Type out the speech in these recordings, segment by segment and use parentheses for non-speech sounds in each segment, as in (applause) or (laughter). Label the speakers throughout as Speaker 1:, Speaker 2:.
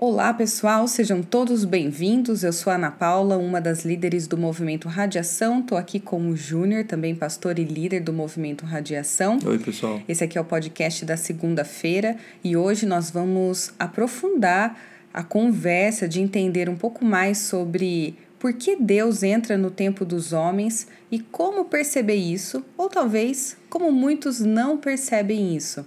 Speaker 1: Olá, pessoal, sejam todos bem-vindos. Eu sou a Ana Paula, uma das líderes do movimento Radiação. Estou aqui com o Júnior, também pastor e líder do movimento Radiação.
Speaker 2: Oi, pessoal.
Speaker 1: Esse aqui é o podcast da segunda-feira e hoje nós vamos aprofundar a conversa de entender um pouco mais sobre por que Deus entra no tempo dos homens e como perceber isso, ou talvez como muitos não percebem isso.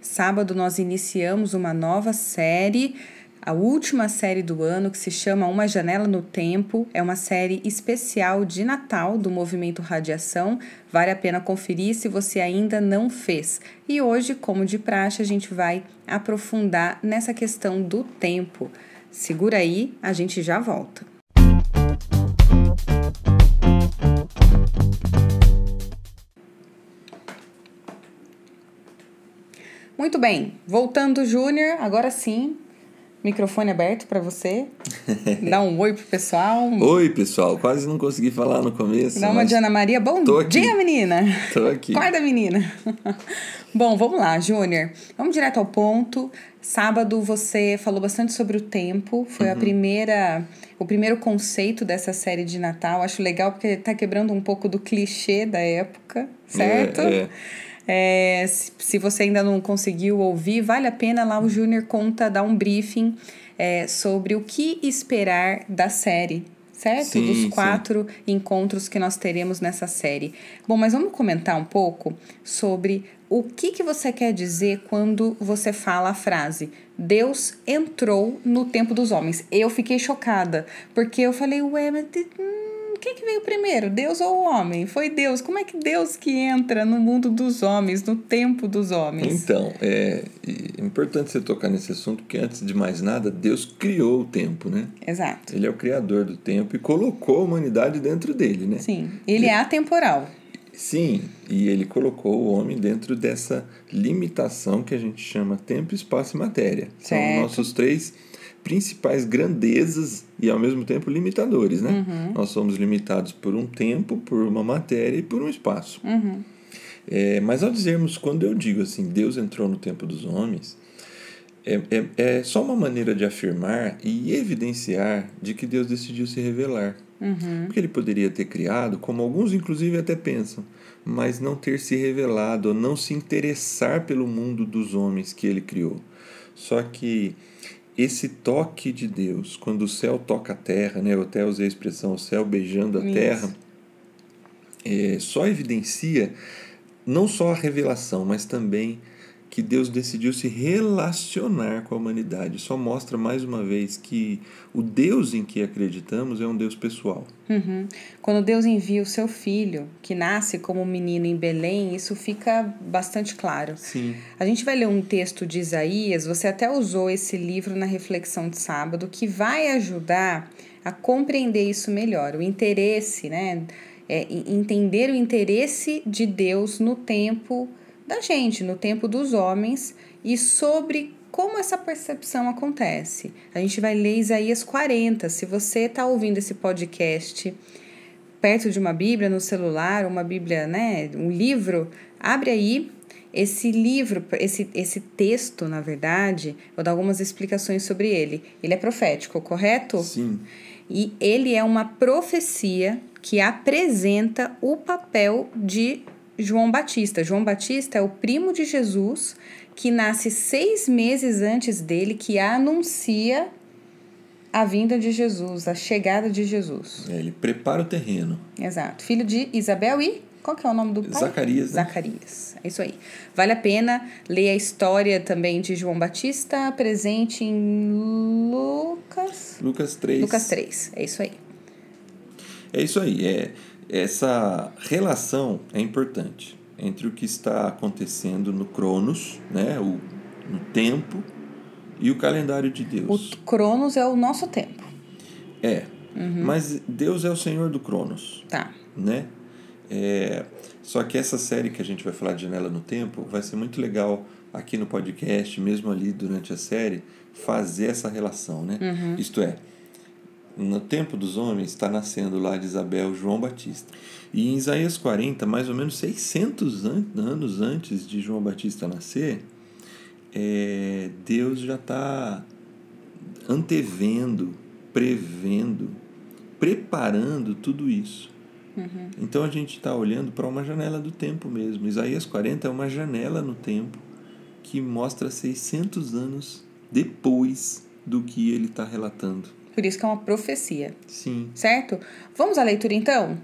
Speaker 1: Sábado nós iniciamos uma nova série a última série do ano, que se chama Uma Janela no Tempo. É uma série especial de Natal do Movimento Radiação. Vale a pena conferir se você ainda não fez. E hoje, como de praxe, a gente vai aprofundar nessa questão do tempo. Segura aí, a gente já volta. Muito bem, voltando, Júnior, agora sim, Microfone aberto para você. Dá um oi pro pessoal.
Speaker 2: Oi, pessoal. Quase não consegui falar no começo.
Speaker 1: Dá uma de Ana Maria. Bom dia, menina.
Speaker 2: Tô aqui.
Speaker 1: Acorda, menina. Bom, vamos lá, Júnior. Vamos direto ao ponto. Sábado você falou bastante sobre o tempo. Foi uhum. a primeira, o primeiro conceito dessa série de Natal. Acho legal porque tá quebrando um pouco do clichê da época, certo?
Speaker 2: É, é.
Speaker 1: É, se, se, você ainda não conseguiu ouvir, vale a pena lá o Júnior conta, dá um briefing é, sobre o que esperar da série, certo?
Speaker 2: Sim,
Speaker 1: Dos quatro sim. encontros que nós teremos nessa série. Bom, mas vamos comentar um pouco sobre o que, que você quer dizer quando você fala a frase Deus entrou no tempo dos homens. Eu fiquei chocada, porque eu falei, ué, mas quem que veio primeiro, Deus ou o homem? Foi Deus. Como é que Deus que entra no mundo dos homens, no tempo dos homens?
Speaker 2: Então, é, é importante você tocar nesse assunto, porque antes de mais nada, Deus criou o tempo, né?
Speaker 1: Exato.
Speaker 2: Ele é o criador do tempo e colocou a humanidade dentro dele, né?
Speaker 1: Sim, ele é atemporal.
Speaker 2: Sim, e ele colocou o homem dentro dessa limitação que a gente chama tempo, espaço e matéria.
Speaker 1: Certo.
Speaker 2: São nossos três principais grandezas e ao mesmo tempo limitadores, né?
Speaker 1: Uhum.
Speaker 2: Nós somos limitados por um tempo, por uma matéria e por um espaço.
Speaker 1: Uhum.
Speaker 2: É, mas ao dizermos, quando eu digo assim, Deus entrou no tempo dos homens, é, é, é só uma maneira de afirmar e evidenciar de que Deus decidiu se revelar.
Speaker 1: Uhum.
Speaker 2: Porque ele poderia ter criado, como alguns inclusive até pensam, mas não ter se revelado, ou não se interessar pelo mundo dos homens que ele criou. Só que esse toque de Deus, quando o céu toca a terra, né? eu até usei a expressão o céu beijando a
Speaker 1: Isso.
Speaker 2: terra, é, só evidencia não só a revelação, mas também que Deus decidiu se relacionar com a humanidade. Só mostra mais uma vez que o Deus em que acreditamos é um Deus pessoal.
Speaker 1: Uhum. Quando Deus envia o seu filho, que nasce como um menino em Belém, isso fica bastante claro.
Speaker 2: Sim.
Speaker 1: A gente vai ler um texto de Isaías, você até usou esse livro na reflexão de sábado, que vai ajudar a compreender isso melhor, o interesse, né? É, entender o interesse de Deus no tempo da gente, no tempo dos homens e sobre como essa percepção acontece. A gente vai ler Isaías 40. Se você está ouvindo esse podcast perto de uma Bíblia no celular, uma Bíblia, né, um livro, abre aí esse livro, esse, esse texto, na verdade, vou dar algumas explicações sobre ele. Ele é profético, correto?
Speaker 2: Sim.
Speaker 1: E ele é uma profecia que apresenta o papel de João Batista. João Batista é o primo de Jesus que nasce seis meses antes dele, que anuncia a vinda de Jesus, a chegada de Jesus.
Speaker 2: É, ele prepara o terreno.
Speaker 1: Exato. Filho de Isabel e qual que é o nome do pai?
Speaker 2: Zacarias. Né?
Speaker 1: Zacarias. É isso aí. Vale a pena ler a história também de João Batista, presente em Lucas.
Speaker 2: Lucas 3.
Speaker 1: Lucas 3. É isso aí.
Speaker 2: É isso aí. É, essa relação é importante entre o que está acontecendo no Cronos, né, o, no tempo, e o calendário de Deus.
Speaker 1: O Cronos é o nosso tempo.
Speaker 2: É,
Speaker 1: Uhum.
Speaker 2: mas Deus é o Senhor do Cronos,
Speaker 1: Tá.
Speaker 2: né? É, só que essa série que a gente vai falar de Janela no Tempo vai ser muito legal aqui no podcast, mesmo ali durante a série, fazer essa relação, né?
Speaker 1: Uhum.
Speaker 2: Isto é, no tempo dos homens está nascendo lá de Isabel João Batista. E em Isaías 40, mais ou menos 600 an anos antes de João Batista nascer, é, Deus já está antevendo, prevendo, preparando tudo isso.
Speaker 1: Uhum.
Speaker 2: Então a gente está olhando para uma janela do tempo mesmo. Isaías 40 é uma janela no tempo que mostra 600 anos depois do que ele está relatando.
Speaker 1: Por isso que é uma profecia.
Speaker 2: Sim.
Speaker 1: Certo? Vamos à leitura então?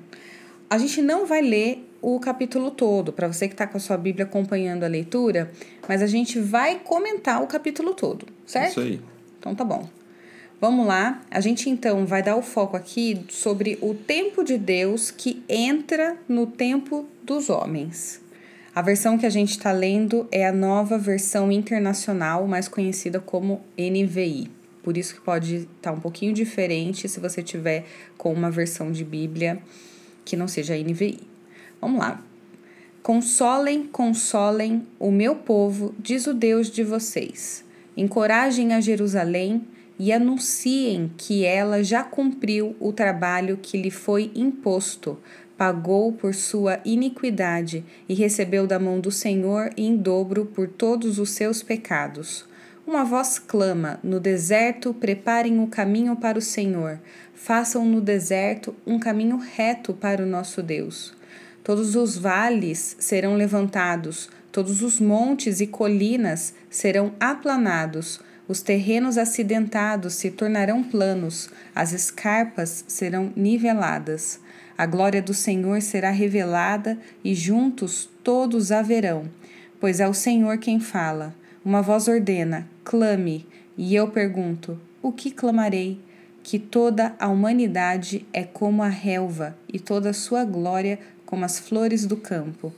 Speaker 1: A gente não vai ler o capítulo todo, para você que está com a sua Bíblia acompanhando a leitura, mas a gente vai comentar o capítulo todo, certo?
Speaker 2: Isso aí.
Speaker 1: Então tá bom. Vamos lá. A gente então vai dar o foco aqui sobre o tempo de Deus que entra no tempo dos homens. A versão que a gente está lendo é a nova versão internacional, mais conhecida como NVI. Por isso que pode estar tá um pouquinho diferente se você tiver com uma versão de Bíblia que não seja NVI. Vamos lá. Consolem, consolem o meu povo, diz o Deus de vocês. Encorajem a Jerusalém e anunciem que ela já cumpriu o trabalho que lhe foi imposto, pagou por sua iniquidade e recebeu da mão do Senhor em dobro por todos os seus pecados. Uma voz clama: No deserto, preparem o caminho para o Senhor. Façam no deserto um caminho reto para o nosso Deus. Todos os vales serão levantados, todos os montes e colinas serão aplanados, os terrenos acidentados se tornarão planos, as escarpas serão niveladas. A glória do Senhor será revelada e juntos todos a verão, pois é o Senhor quem fala. Uma voz ordena: clame, e eu pergunto: o que clamarei? Que toda a humanidade é como a relva e toda a sua glória como as flores do campo.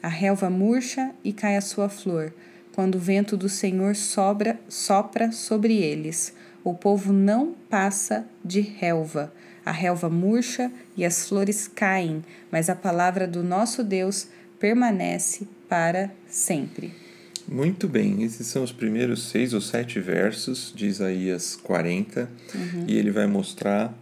Speaker 1: A relva murcha e cai a sua flor, quando o vento do Senhor sobra, sopra sobre eles. O povo não passa de relva. A relva murcha e as flores caem, mas a palavra do nosso Deus permanece para sempre.
Speaker 2: Muito bem, esses são os primeiros seis ou sete versos de Isaías 40,
Speaker 1: Uhum.
Speaker 2: e ele vai mostrar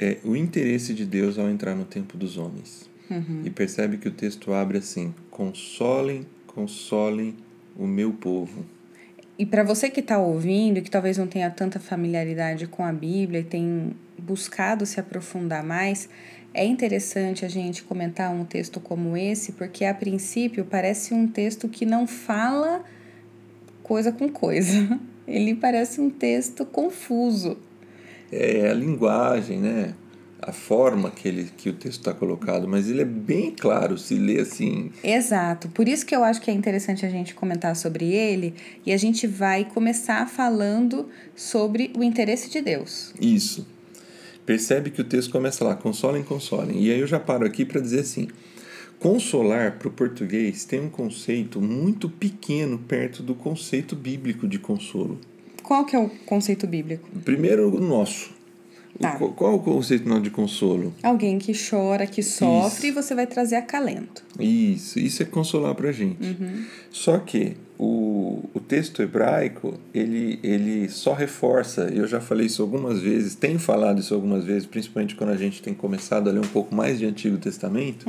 Speaker 2: é, o interesse de Deus ao entrar no tempo dos homens.
Speaker 1: Uhum.
Speaker 2: E percebe que o texto abre assim: consolem, consolem o meu povo.
Speaker 1: E para você que está ouvindo e que talvez não tenha tanta familiaridade com a Bíblia e tem buscado se aprofundar mais, é interessante a gente comentar um texto como esse, porque a princípio parece um texto que não fala coisa com coisa. (laughs) Ele parece um texto confuso.
Speaker 2: É a linguagem, né? A forma que, ele, que o texto está colocado, mas ele é bem claro se lê assim.
Speaker 1: Exato. Por isso que eu acho que é interessante a gente comentar sobre ele e a gente vai começar falando sobre o interesse de Deus.
Speaker 2: Isso. Percebe que o texto começa lá, consolem, consolem. E aí eu já paro aqui para dizer assim: consolar para o português tem um conceito muito pequeno perto do conceito bíblico de consolo.
Speaker 1: Qual que é o conceito bíblico?
Speaker 2: Primeiro, o nosso. O
Speaker 1: Tá.
Speaker 2: co- Qual é o conceito nosso de consolo?
Speaker 1: Alguém que chora, que sofre e você vai trazer acalento.
Speaker 2: Isso, isso é consolar pra gente. Só que o, o texto hebraico, ele, ele só reforça, eu já falei isso algumas vezes, tenho falado isso algumas vezes, principalmente quando a gente tem começado a ler um pouco mais de Antigo Testamento,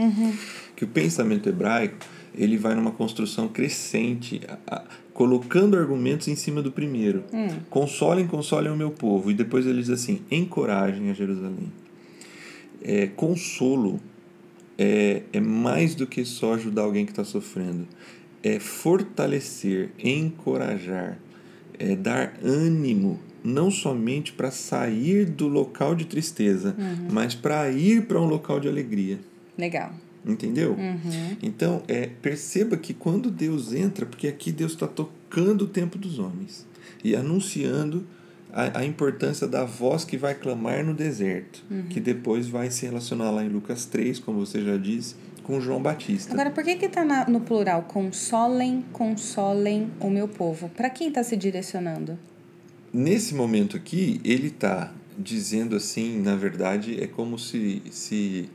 Speaker 2: que o pensamento hebraico, ele vai numa construção crescente, a- a- colocando argumentos em cima do primeiro. Consolem, consolem o meu povo. E depois ele diz assim, encorajem a Jerusalém. É, consolo é, é mais do que só ajudar alguém que está sofrendo. É fortalecer, encorajar, é dar ânimo, não somente para sair do local de tristeza, mas para ir para um local de alegria.
Speaker 1: Legal.
Speaker 2: Entendeu? Então, é, perceba que quando Deus entra, porque aqui Deus está tocando o tempo dos homens e anunciando a, a importância da voz que vai clamar no deserto, que depois vai se relacionar lá em Lucas 3, como você já disse, com João Batista.
Speaker 1: Agora, por que que tá na- no plural? Consolem, consolem o meu povo. Para quem está se direcionando?
Speaker 2: Nesse momento aqui, ele está dizendo assim, na verdade, é como se, se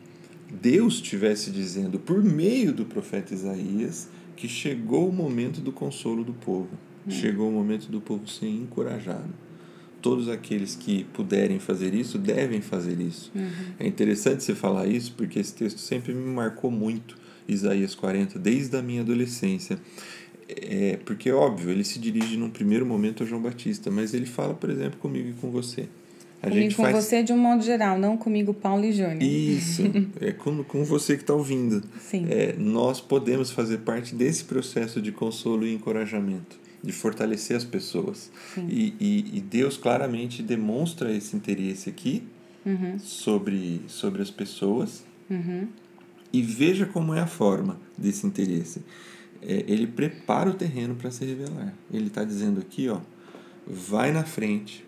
Speaker 2: Deus estivesse dizendo, por meio do profeta Isaías, que chegou o momento do consolo do povo. Chegou o momento do povo ser encorajado. Todos aqueles que puderem fazer isso, devem fazer isso. É interessante você falar isso, porque esse texto sempre me marcou muito, Isaías 40, desde a minha adolescência. É, porque, óbvio, ele se dirige num primeiro momento a João Batista, mas ele fala, por exemplo, comigo e com você.
Speaker 1: A comigo gente com faz... você de um modo geral, não comigo, Paulo e Júnior.
Speaker 2: Isso, é com, com você que está ouvindo.
Speaker 1: Sim.
Speaker 2: É, nós podemos fazer parte desse processo de consolo e encorajamento, de fortalecer as pessoas. E, e, e, Deus claramente demonstra esse interesse aqui
Speaker 1: uhum.
Speaker 2: sobre, sobre as pessoas.
Speaker 1: Uhum.
Speaker 2: E veja como é a forma desse interesse. É, ele prepara o terreno para se revelar. Ele está dizendo aqui, ó, vai na frente,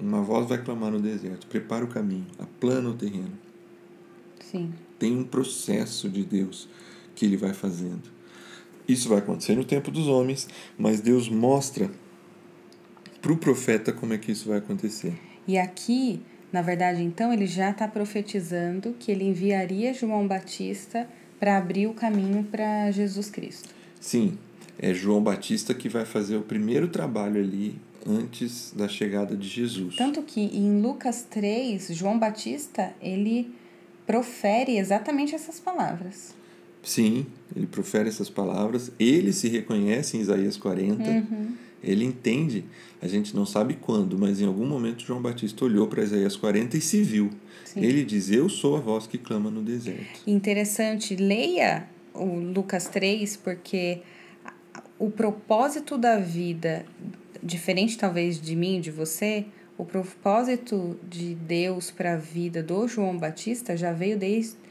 Speaker 2: uma voz vai clamar no deserto, prepara o caminho, aplana o terreno.
Speaker 1: Sim.
Speaker 2: Tem um processo de Deus que ele vai fazendo. Isso vai acontecer no tempo dos homens, mas Deus mostra para o profeta como é que isso vai acontecer.
Speaker 1: E aqui, na verdade, então, ele já está profetizando que ele enviaria João Batista para abrir o caminho para Jesus Cristo.
Speaker 2: Sim, é João Batista que vai fazer o primeiro trabalho ali antes da chegada de Jesus.
Speaker 1: Tanto que em Lucas 3, João Batista, ele profere exatamente essas palavras.
Speaker 2: Sim, ele profere essas palavras, ele se reconhece em Isaías 40,
Speaker 1: uhum.
Speaker 2: ele entende, a gente não sabe quando, mas em algum momento João Batista olhou para Isaías 40 e se viu. Sim. Ele diz: Eu sou a voz que clama no deserto.
Speaker 1: Interessante, leia o Lucas 3, porque o propósito da vida diferente talvez de mim, de você, o propósito de Deus para a vida do João Batista já veio desde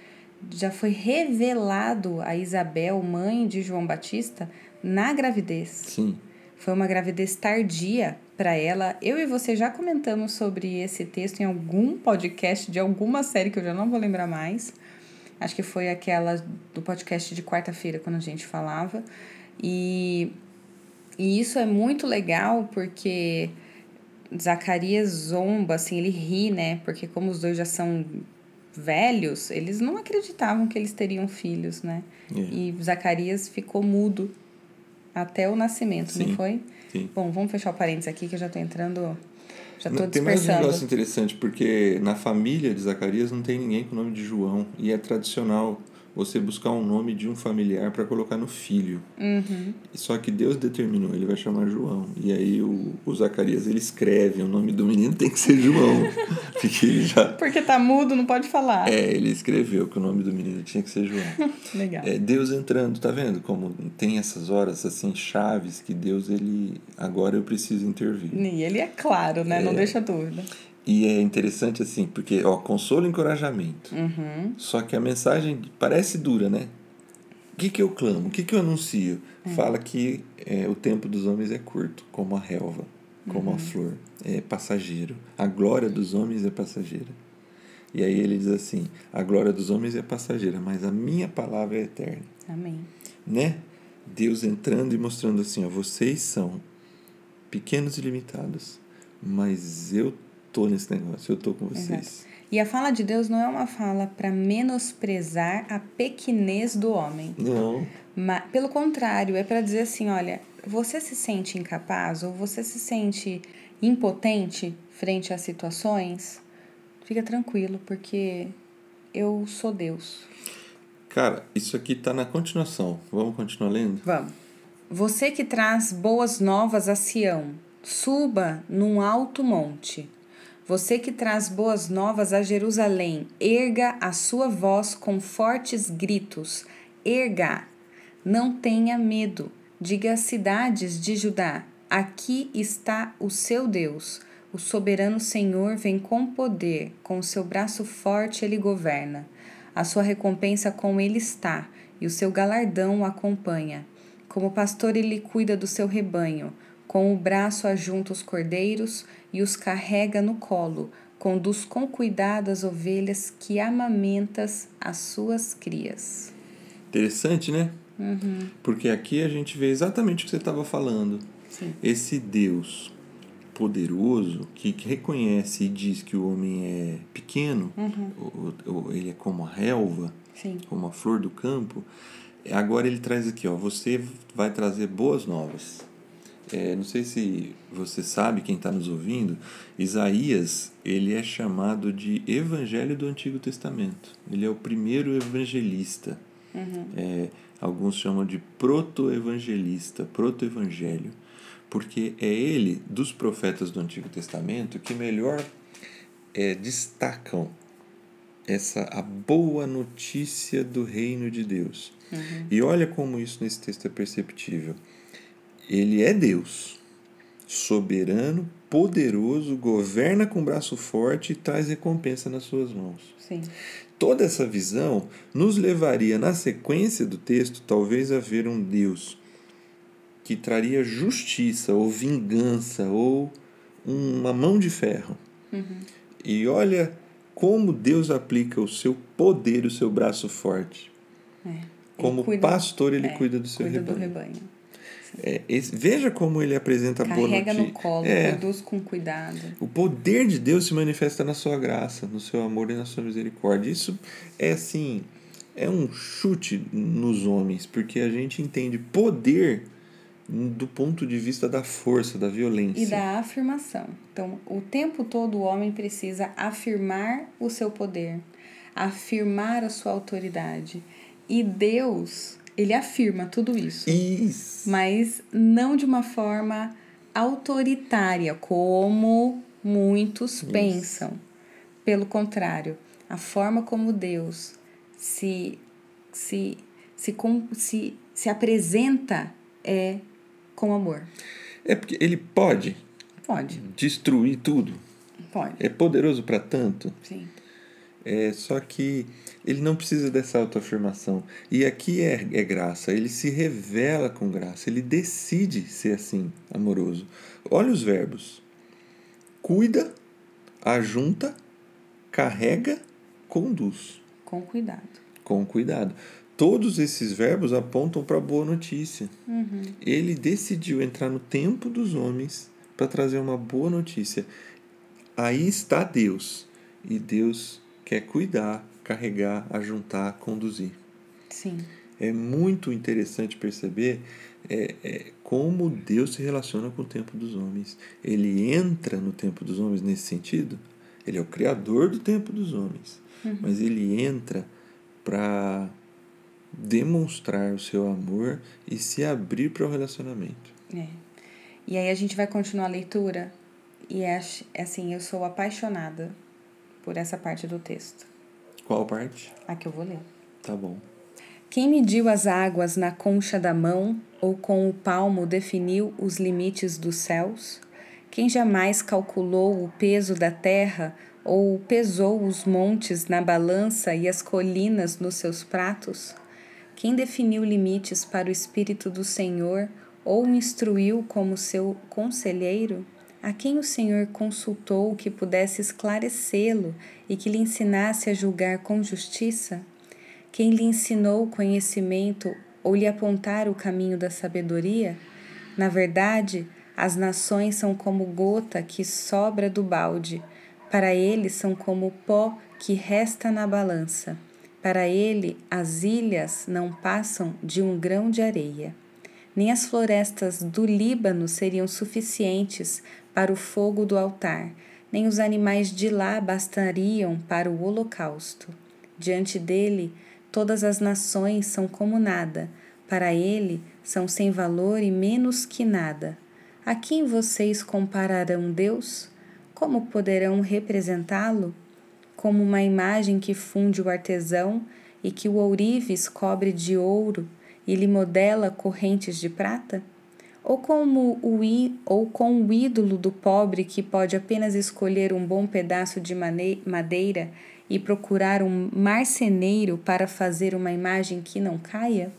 Speaker 1: já foi revelado a Isabel, mãe de João Batista, na gravidez.
Speaker 2: Sim.
Speaker 1: Foi uma gravidez tardia para ela. Eu e você já comentamos sobre esse texto em algum podcast de alguma série que eu já não vou lembrar mais. Acho que foi aquela do podcast de quarta-feira quando a gente falava. E e isso é muito legal porque Zacarias zomba, assim, ele ri, né? Porque como os dois já são velhos, eles não acreditavam que eles teriam filhos, né?
Speaker 2: É.
Speaker 1: E Zacarias ficou mudo até o nascimento,
Speaker 2: Sim.
Speaker 1: não foi?
Speaker 2: Sim.
Speaker 1: Bom, vamos fechar o parênteses aqui que eu já tô entrando. Já tô
Speaker 2: não, Tem mais um negócio interessante, porque na família de Zacarias não tem ninguém com o nome de João. E é tradicional você buscar um nome de um familiar para colocar no filho.
Speaker 1: Uhum.
Speaker 2: Só que Deus determinou, ele vai chamar João. E aí o, o Zacarias ele escreve, o nome do menino tem que ser João. (laughs) porque ele já.
Speaker 1: Porque tá mudo, não pode falar.
Speaker 2: É, ele escreveu que o nome do menino tinha que ser João. (laughs)
Speaker 1: Legal.
Speaker 2: É, Deus entrando, tá vendo? Como tem essas horas assim, chaves que Deus, ele. Agora eu preciso intervir.
Speaker 1: E ele é claro, né? É, não deixa dúvida.
Speaker 2: E é interessante assim, porque, ó, consolo e encorajamento.
Speaker 1: Uhum.
Speaker 2: Só que a mensagem parece dura, né? O que, que eu clamo? O que, que eu anuncio? Uhum. Fala que é, o tempo dos homens é curto, como a relva, como uhum. a flor. É passageiro. A glória dos homens é passageira. E aí ele diz assim: a glória dos homens é passageira, mas a minha palavra é eterna.
Speaker 1: Amém.
Speaker 2: Né? Deus entrando e mostrando assim: ó, vocês são pequenos e limitados, mas eu tô nesse negócio, eu tô com vocês.
Speaker 1: Exato. E a fala de Deus não é uma fala para menosprezar a pequenez do homem.
Speaker 2: Não.
Speaker 1: Mas, pelo contrário, é para dizer assim: olha, você se sente incapaz ou você se sente impotente frente às situações? Fica tranquilo, porque eu sou Deus.
Speaker 2: Cara, isso aqui tá na continuação. Vamos continuar lendo?
Speaker 1: Vamos. Você que traz boas novas a Sião, suba num alto monte você que traz boas novas a Jerusalém, erga a sua voz com fortes gritos. Erga, não tenha medo. Diga às cidades de Judá: aqui está o seu Deus. O soberano Senhor vem com poder, com o seu braço forte ele governa. A sua recompensa com ele está, e o seu galardão o acompanha. Como pastor ele cuida do seu rebanho, com o braço ajunta os cordeiros e os carrega no colo, conduz com cuidado as ovelhas que amamentas as suas crias.
Speaker 2: Interessante, né?
Speaker 1: Uhum.
Speaker 2: Porque aqui a gente vê exatamente o que você estava falando.
Speaker 1: Sim.
Speaker 2: Esse Deus poderoso que reconhece e diz que o homem é pequeno,
Speaker 1: uhum.
Speaker 2: ele é como a relva,
Speaker 1: Sim.
Speaker 2: como a flor do campo. Agora ele traz aqui, ó, você vai trazer boas novas. É, não sei se você sabe, quem está nos ouvindo, Isaías ele é chamado de Evangelho do Antigo Testamento. Ele é o primeiro evangelista.
Speaker 1: Uhum.
Speaker 2: É, Alguns chamam de proto-evangelista, proto-evangelho, porque é ele, dos profetas do Antigo Testamento, que melhor é, destacam essa a boa notícia do reino de Deus. Uhum. E olha como isso nesse texto é perceptível. Ele é Deus, soberano, poderoso, governa com braço forte e traz recompensa nas suas mãos.
Speaker 1: Sim.
Speaker 2: Toda essa visão nos levaria, na sequência do texto, talvez a ver um Deus que traria justiça ou vingança ou uma mão de ferro.
Speaker 1: Uhum.
Speaker 2: E olha como Deus aplica o seu poder, o seu braço forte.
Speaker 1: É.
Speaker 2: Como
Speaker 1: cuida,
Speaker 2: pastor, ele
Speaker 1: é,
Speaker 2: cuida do seu
Speaker 1: cuida
Speaker 2: rebanho.
Speaker 1: Do rebanho.
Speaker 2: É, esse, veja como ele apresenta
Speaker 1: Carrega
Speaker 2: a boa notícia.
Speaker 1: no colo,
Speaker 2: é,
Speaker 1: conduz com cuidado.
Speaker 2: O poder de Deus se manifesta na sua graça, no seu amor e na sua misericórdia. Isso é assim, é um chute nos homens, porque a gente entende poder do ponto de vista da força, da violência.
Speaker 1: E da afirmação. Então, o tempo todo o homem precisa afirmar o seu poder, afirmar a sua autoridade. E Deus, ele afirma tudo isso.
Speaker 2: Isso.
Speaker 1: Mas não de uma forma autoritária, como muitos isso. pensam. Pelo contrário, a forma como Deus se, se, se, se, se apresenta é com amor.
Speaker 2: É porque ele pode,
Speaker 1: pode
Speaker 2: destruir tudo.
Speaker 1: Pode.
Speaker 2: É poderoso para tanto.
Speaker 1: Sim.
Speaker 2: É só que ele não precisa dessa autoafirmação. E aqui é, é graça. Ele se revela com graça. Ele decide ser assim, amoroso. Olha os verbos: cuida, ajunta, carrega, conduz.
Speaker 1: Com cuidado.
Speaker 2: Com cuidado. Todos esses verbos apontam para a boa notícia.
Speaker 1: Uhum.
Speaker 2: Ele decidiu entrar no tempo dos homens para trazer uma boa notícia. Aí está Deus. E Deus quer cuidar, carregar, ajuntar, conduzir.
Speaker 1: Sim.
Speaker 2: É muito interessante perceber é, é, como Deus se relaciona com o tempo dos homens. Ele entra no tempo dos homens nesse sentido. Ele é o criador do tempo dos homens.
Speaker 1: Uhum.
Speaker 2: Mas ele entra para demonstrar o seu amor e se abrir para o relacionamento.
Speaker 1: É. E aí a gente vai continuar a leitura e é assim, eu sou apaixonada por essa parte do texto.
Speaker 2: Qual parte?
Speaker 1: A que eu vou ler.
Speaker 2: Tá bom.
Speaker 1: Quem mediu as águas na concha da mão ou com o palmo definiu os limites dos céus? Quem jamais calculou o peso da terra ou pesou os montes na balança e as colinas nos seus pratos? Quem definiu limites para o Espírito do Senhor ou instruiu como seu conselheiro? A quem o Senhor consultou que pudesse esclarecê-lo e que lhe ensinasse a julgar com justiça? Quem lhe ensinou o conhecimento ou lhe apontar o caminho da sabedoria? Na verdade, as nações são como gota que sobra do balde, para ele são como pó que resta na balança. Para ele, as ilhas não passam de um grão de areia. Nem as florestas do Líbano seriam suficientes para o fogo do altar, nem os animais de lá bastariam para o holocausto. Diante dele, todas as nações são como nada, para ele são sem valor e menos que nada. A quem vocês compararão Deus? Como poderão representá-lo? como uma imagem que funde o artesão e que o ourives cobre de ouro e lhe modela correntes de prata? Ou como o ou com o ídolo do pobre que pode apenas escolher um bom pedaço de madeira e procurar um marceneiro para fazer uma imagem que não caia?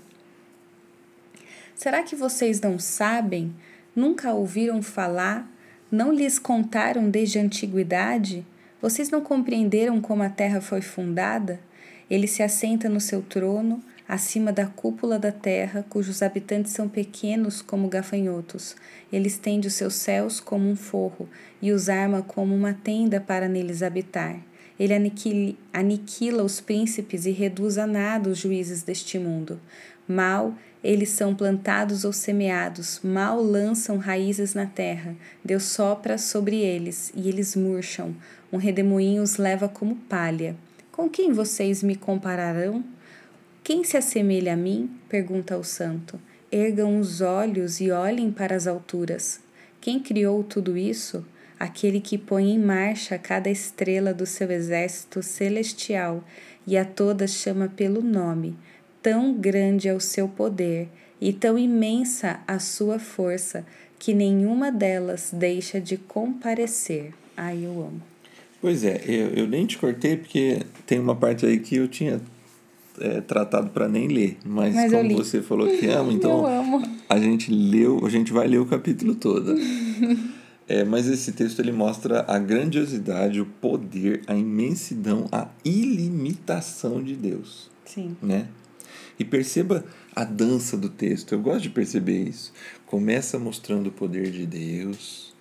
Speaker 1: Será que vocês não sabem? Nunca ouviram falar? Não lhes contaram desde a antiguidade? Vocês não compreenderam como a terra foi fundada? Ele se assenta no seu trono, acima da cúpula da terra, cujos habitantes são pequenos como gafanhotos. Ele estende os seus céus como um forro e os arma como uma tenda para neles habitar. Ele aniquila, aniquila os príncipes e reduz a nada os juízes deste mundo. Mal eles são plantados ou semeados, mal lançam raízes na terra. Deus sopra sobre eles e eles murcham. Um redemoinho os leva como palha. Com quem vocês me compararão? Quem se assemelha a mim? pergunta o santo. Ergam os olhos e olhem para as alturas. Quem criou tudo isso? Aquele que põe em marcha cada estrela do seu exército celestial e a todas chama pelo nome. Tão grande é o seu poder e tão imensa a sua força que nenhuma delas deixa de comparecer. Ai, eu amo.
Speaker 2: Pois é, eu, eu nem te cortei porque tem uma parte aí que eu tinha é, tratado para nem ler, mas, mas como você falou que ama, (laughs) então a gente leu, a gente vai ler o capítulo todo. (laughs) é, mas esse texto ele mostra a grandiosidade, o poder, a imensidão, a ilimitação de Deus.
Speaker 1: Sim.
Speaker 2: Né? E perceba a dança do texto. Eu gosto de perceber isso. Começa mostrando o poder de Deus,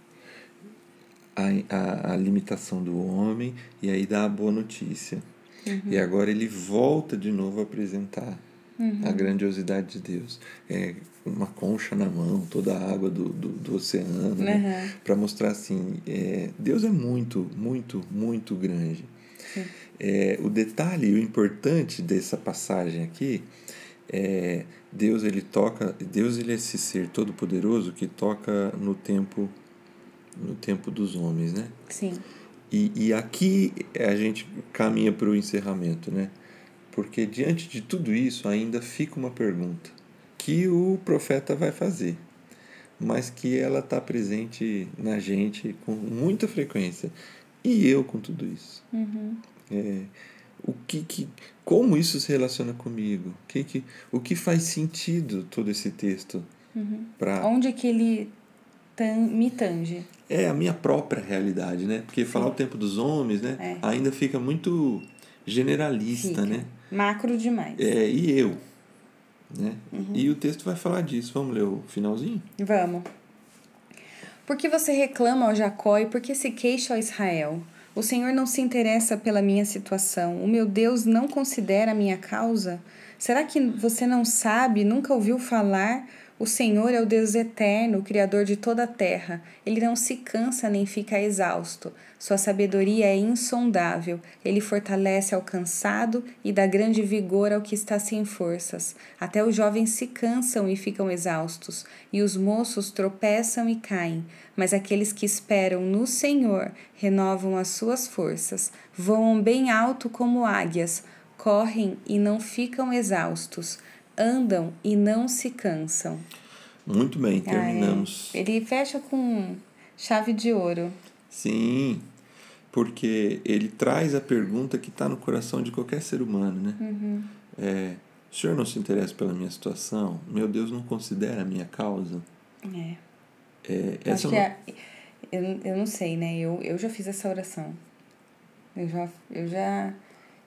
Speaker 2: a, a, a limitação do homem, e aí dá a boa notícia. Uhum. E agora ele volta de novo a apresentar uhum. a grandiosidade de Deus. É uma concha na mão, toda a água do, do, do oceano, uhum. né? para mostrar assim: é, Deus é muito, muito, muito grande. É, o detalhe, o importante dessa passagem aqui é Deus ele toca, Deus ele é esse ser todo poderoso que toca no tempo no tempo dos homens, né?
Speaker 1: Sim.
Speaker 2: E, e aqui a gente caminha para o encerramento, né? Porque diante de tudo isso ainda fica uma pergunta que o profeta vai fazer, mas que ela está presente na gente com muita frequência. E eu com tudo isso.
Speaker 1: Uhum.
Speaker 2: É, o que, que como isso se relaciona comigo? O que, que, o que faz sentido todo esse texto?
Speaker 1: Uhum. Pra... Onde que ele tan, me tange?
Speaker 2: É a minha própria realidade, né? Porque falar Sim. o tempo dos homens, né? É. Ainda fica muito generalista, fica. né?
Speaker 1: Macro demais.
Speaker 2: É, e eu, né? Uhum. E o texto vai falar disso. Vamos ler o finalzinho?
Speaker 1: Vamos. Por que você reclama ao Jacó e por que se queixa ao Israel? O Senhor não se interessa pela minha situação. O meu Deus não considera a minha causa? Será que você não sabe, nunca ouviu falar o Senhor é o Deus eterno, o Criador de toda a terra. Ele não se cansa nem fica exausto. Sua sabedoria é insondável. Ele fortalece ao cansado e dá grande vigor ao que está sem forças. Até os jovens se cansam e ficam exaustos, e os moços tropeçam e caem. Mas aqueles que esperam no Senhor renovam as suas forças, voam bem alto como águias, correm e não ficam exaustos andam e não se cansam.
Speaker 2: Muito bem, terminamos.
Speaker 1: Ah, é. Ele fecha com chave de ouro.
Speaker 2: Sim, porque ele traz a pergunta que está no coração de qualquer ser humano, né?
Speaker 1: Uhum.
Speaker 2: É, o senhor não se interessa pela minha situação? Meu Deus não considera a minha causa?
Speaker 1: É.
Speaker 2: é essa
Speaker 1: Acho é uma... eu, eu não sei, né? Eu, eu já fiz essa oração. Eu já, eu já,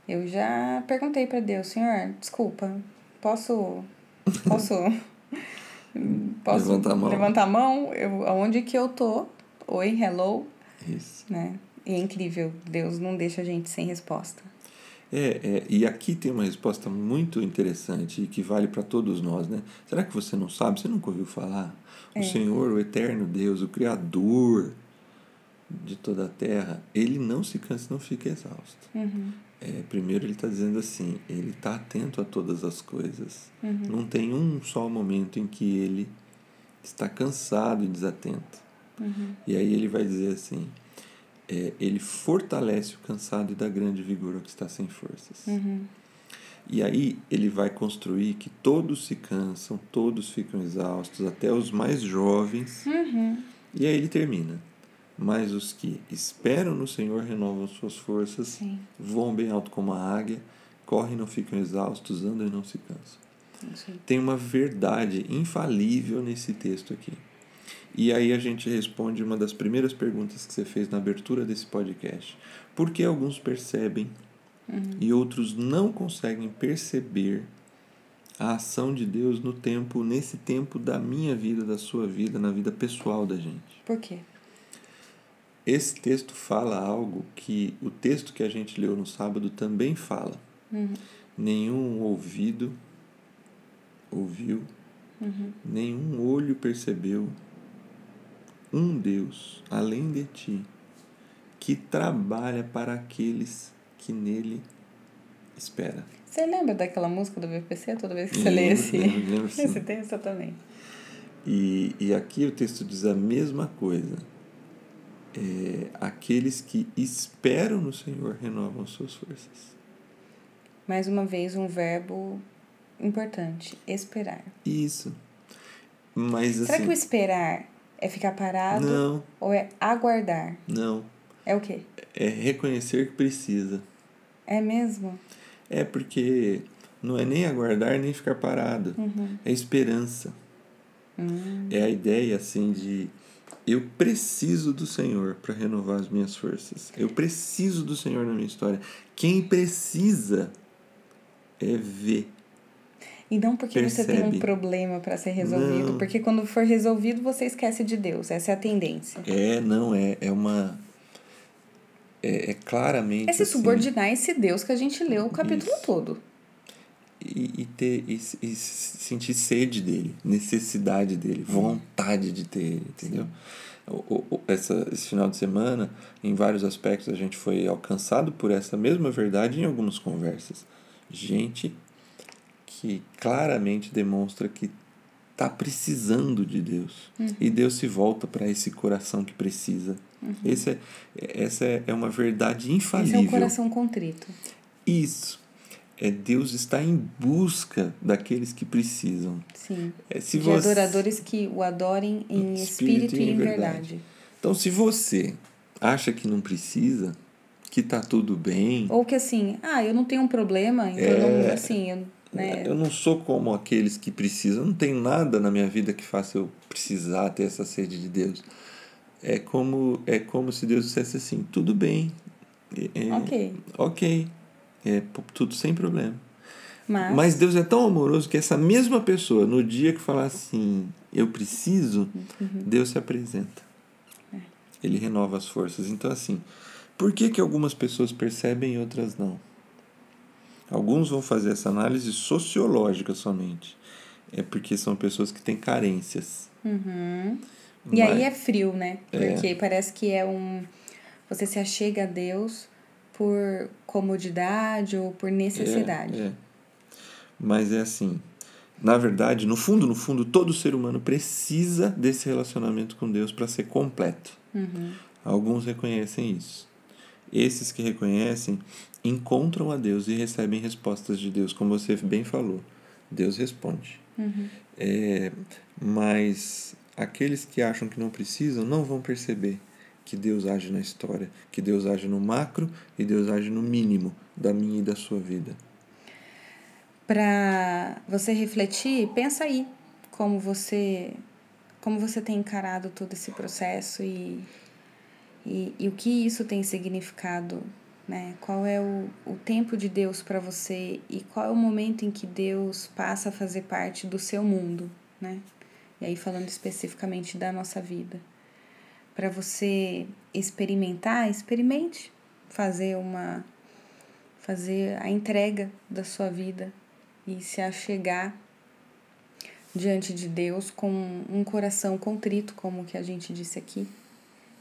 Speaker 1: eu já perguntei para Deus, Senhor, desculpa, posso. Posso. (laughs) posso levantar a mão. Levantar a mão eu, aonde que eu tô. Oi, hello.
Speaker 2: Isso.
Speaker 1: Né? E é incrível, Deus não deixa a gente sem resposta.
Speaker 2: É, é, e aqui tem uma resposta muito interessante e que vale para todos nós, né? Será que você não sabe? Você nunca ouviu falar? O é. Senhor, o eterno Deus, o Criador de toda a terra, ele não se cansa, não fica exausto.
Speaker 1: Uhum.
Speaker 2: É, primeiro ele está dizendo assim, ele está atento a todas as coisas.
Speaker 1: Uhum.
Speaker 2: Não tem um só momento em que ele está cansado e desatento.
Speaker 1: Uhum.
Speaker 2: E aí ele vai dizer assim, é, ele fortalece o cansado e dá grande vigor ao que está sem forças.
Speaker 1: Uhum.
Speaker 2: E aí ele vai construir que todos se cansam, todos ficam exaustos, até os mais jovens.
Speaker 1: Uhum.
Speaker 2: E aí ele termina. Mas os que esperam no Senhor renovam suas forças,
Speaker 1: Sim.
Speaker 2: voam bem alto como a águia, correm e não ficam exaustos, andam e não se cansam. Sim. Tem uma verdade infalível nesse texto aqui. E aí a gente responde uma das primeiras perguntas que você fez na abertura desse podcast. Por que alguns percebem
Speaker 1: uhum.
Speaker 2: e outros não conseguem perceber a ação de Deus no tempo, nesse tempo da minha vida, da sua vida, na vida pessoal da gente?
Speaker 1: Por quê?
Speaker 2: Esse texto fala algo que o texto que a gente leu no sábado também fala.
Speaker 1: Uhum.
Speaker 2: Nenhum ouvido ouviu,
Speaker 1: uhum.
Speaker 2: nenhum olho percebeu um Deus além de ti que trabalha para aqueles que nele Espera.
Speaker 1: Você lembra daquela música do VPC toda vez que você lê esse,
Speaker 2: Lembro, lembro, (laughs)
Speaker 1: esse texto também?
Speaker 2: E, e aqui o texto diz a mesma coisa. É, aqueles que esperam no Senhor renovam suas forças.
Speaker 1: Mais uma vez, um verbo importante: esperar.
Speaker 2: Isso. Mas
Speaker 1: Será que o
Speaker 2: assim.
Speaker 1: esperar é ficar parado
Speaker 2: Não,
Speaker 1: ou é aguardar?
Speaker 2: não.
Speaker 1: É o quê?
Speaker 2: É reconhecer que precisa.
Speaker 1: É mesmo?
Speaker 2: É porque não é nem aguardar nem ficar parado.
Speaker 1: Uhum.
Speaker 2: É esperança.
Speaker 1: Hum.
Speaker 2: É a ideia assim de eu preciso do Senhor para renovar as minhas forças. Eu preciso do Senhor na minha história. Quem precisa é ver.
Speaker 1: E não porque você tem um
Speaker 2: Percebe.
Speaker 1: problema para ser resolvido,
Speaker 2: Não.
Speaker 1: porque quando for resolvido você esquece de Deus. Essa é a tendência.
Speaker 2: É, não é, é uma é, é claramente
Speaker 1: É se
Speaker 2: assim,
Speaker 1: subordinar a esse Deus que a gente leu o capítulo
Speaker 2: Isso.
Speaker 1: todo.
Speaker 2: E, e ter e, e se sentir sede dele, necessidade dele, vontade de ter ele, entendeu? O, o, essa, esse final de semana, em vários aspectos, a gente foi alcançado por essa mesma verdade em algumas conversas. Gente que claramente demonstra que está precisando de Deus. E Deus se volta para esse coração que precisa. Esse é, essa é uma verdade
Speaker 1: Esse
Speaker 2: infalível.
Speaker 1: é o coração contrito.
Speaker 2: Isso. É Deus está em busca daqueles que precisam.
Speaker 1: Sim.
Speaker 2: É, se
Speaker 1: de
Speaker 2: você-
Speaker 1: adoradores que o adorem em
Speaker 2: Em
Speaker 1: espírito, e em verdade.
Speaker 2: verdade. Então, se você acha que não precisa, que tá tudo bem,
Speaker 1: Ou que assim, ah, eu não tenho um problema, então eu não, assim, eu, né,
Speaker 2: eu não sou como aqueles que precisam, não tem nada na minha vida que faça eu precisar ter essa sede de Deus. É como é como se Deus dissesse assim, tudo bem, é, é,
Speaker 1: ok.
Speaker 2: ok, é tudo sem problema.
Speaker 1: Mas,
Speaker 2: Mas Deus é tão amoroso que essa mesma pessoa, no dia que falar assim, eu preciso, Deus se apresenta. Ele renova as forças. Então, assim, por que, que algumas pessoas percebem e outras não? Alguns vão fazer essa análise sociológica somente. É porque são pessoas que têm carências.
Speaker 1: Uhum. E aí é frio, né?
Speaker 2: É.
Speaker 1: Porque parece que é um. Você se achega a Deus por comodidade ou por necessidade.
Speaker 2: É, é. Mas é assim. Na verdade, no fundo, no fundo, todo ser humano precisa desse relacionamento com Deus para ser completo.
Speaker 1: Uhum.
Speaker 2: Alguns reconhecem isso. Esses que reconhecem encontram a Deus e recebem respostas de Deus, como você bem falou. Deus responde.
Speaker 1: Uhum.
Speaker 2: É, mas aqueles que acham que não precisam não vão perceber que Deus age na história, que Deus age no macro e Deus age no mínimo da minha e da sua vida.
Speaker 1: Para você refletir, pensa aí como você como você tem encarado todo esse processo e, e, e o que isso tem significado, né? Qual é o, o tempo de Deus para você e qual é o momento em que Deus passa a fazer parte do seu mundo, né? E aí falando especificamente da nossa vida. Para você experimentar, experimente fazer uma fazer a entrega da sua vida e se achegar diante de Deus com um coração contrito, como que a gente disse aqui,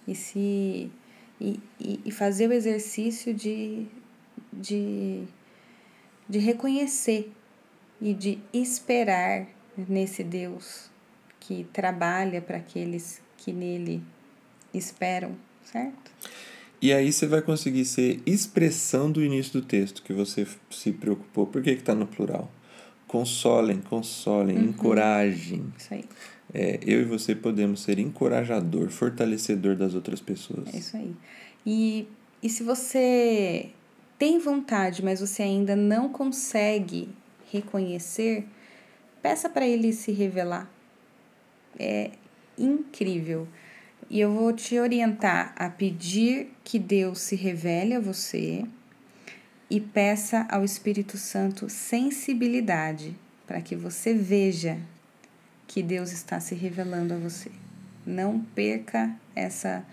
Speaker 1: e se e, e, e fazer o exercício de, de, de reconhecer e de esperar nesse Deus que trabalha para aqueles que nele esperam, certo?
Speaker 2: E aí você vai conseguir ser expressão do início do texto que você se preocupou. Por que está no plural? Consolem, consolem, encorajem.
Speaker 1: Isso aí,
Speaker 2: É, eu e você podemos ser encorajador, fortalecedor das outras pessoas.
Speaker 1: é isso aí. E, e se você tem vontade, mas você ainda não consegue reconhecer, peça para ele se revelar. É incrível. E eu vou te orientar a pedir que Deus se revele a você e peça ao Espírito Santo sensibilidade para que você veja que Deus está se revelando a você. Não perca essa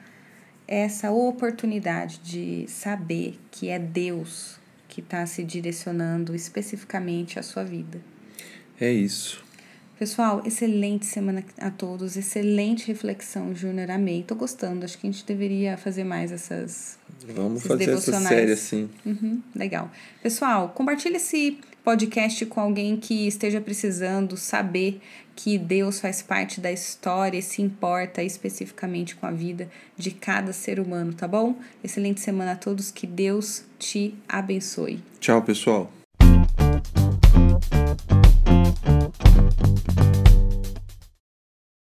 Speaker 1: essa oportunidade de saber que é Deus que está se direcionando especificamente à sua vida.
Speaker 2: É isso.
Speaker 1: Pessoal, excelente semana a todos, excelente reflexão, Júnior. Amei, tô gostando. Acho que a gente deveria fazer mais essas.
Speaker 2: Vamos fazer essa série assim.
Speaker 1: Uhum, legal. Pessoal, compartilhe esse podcast com alguém que esteja precisando saber que Deus faz parte da história e se importa especificamente com a vida de cada ser humano, tá bom? Excelente semana a todos, que Deus te abençoe.
Speaker 2: Tchau, pessoal. あっ!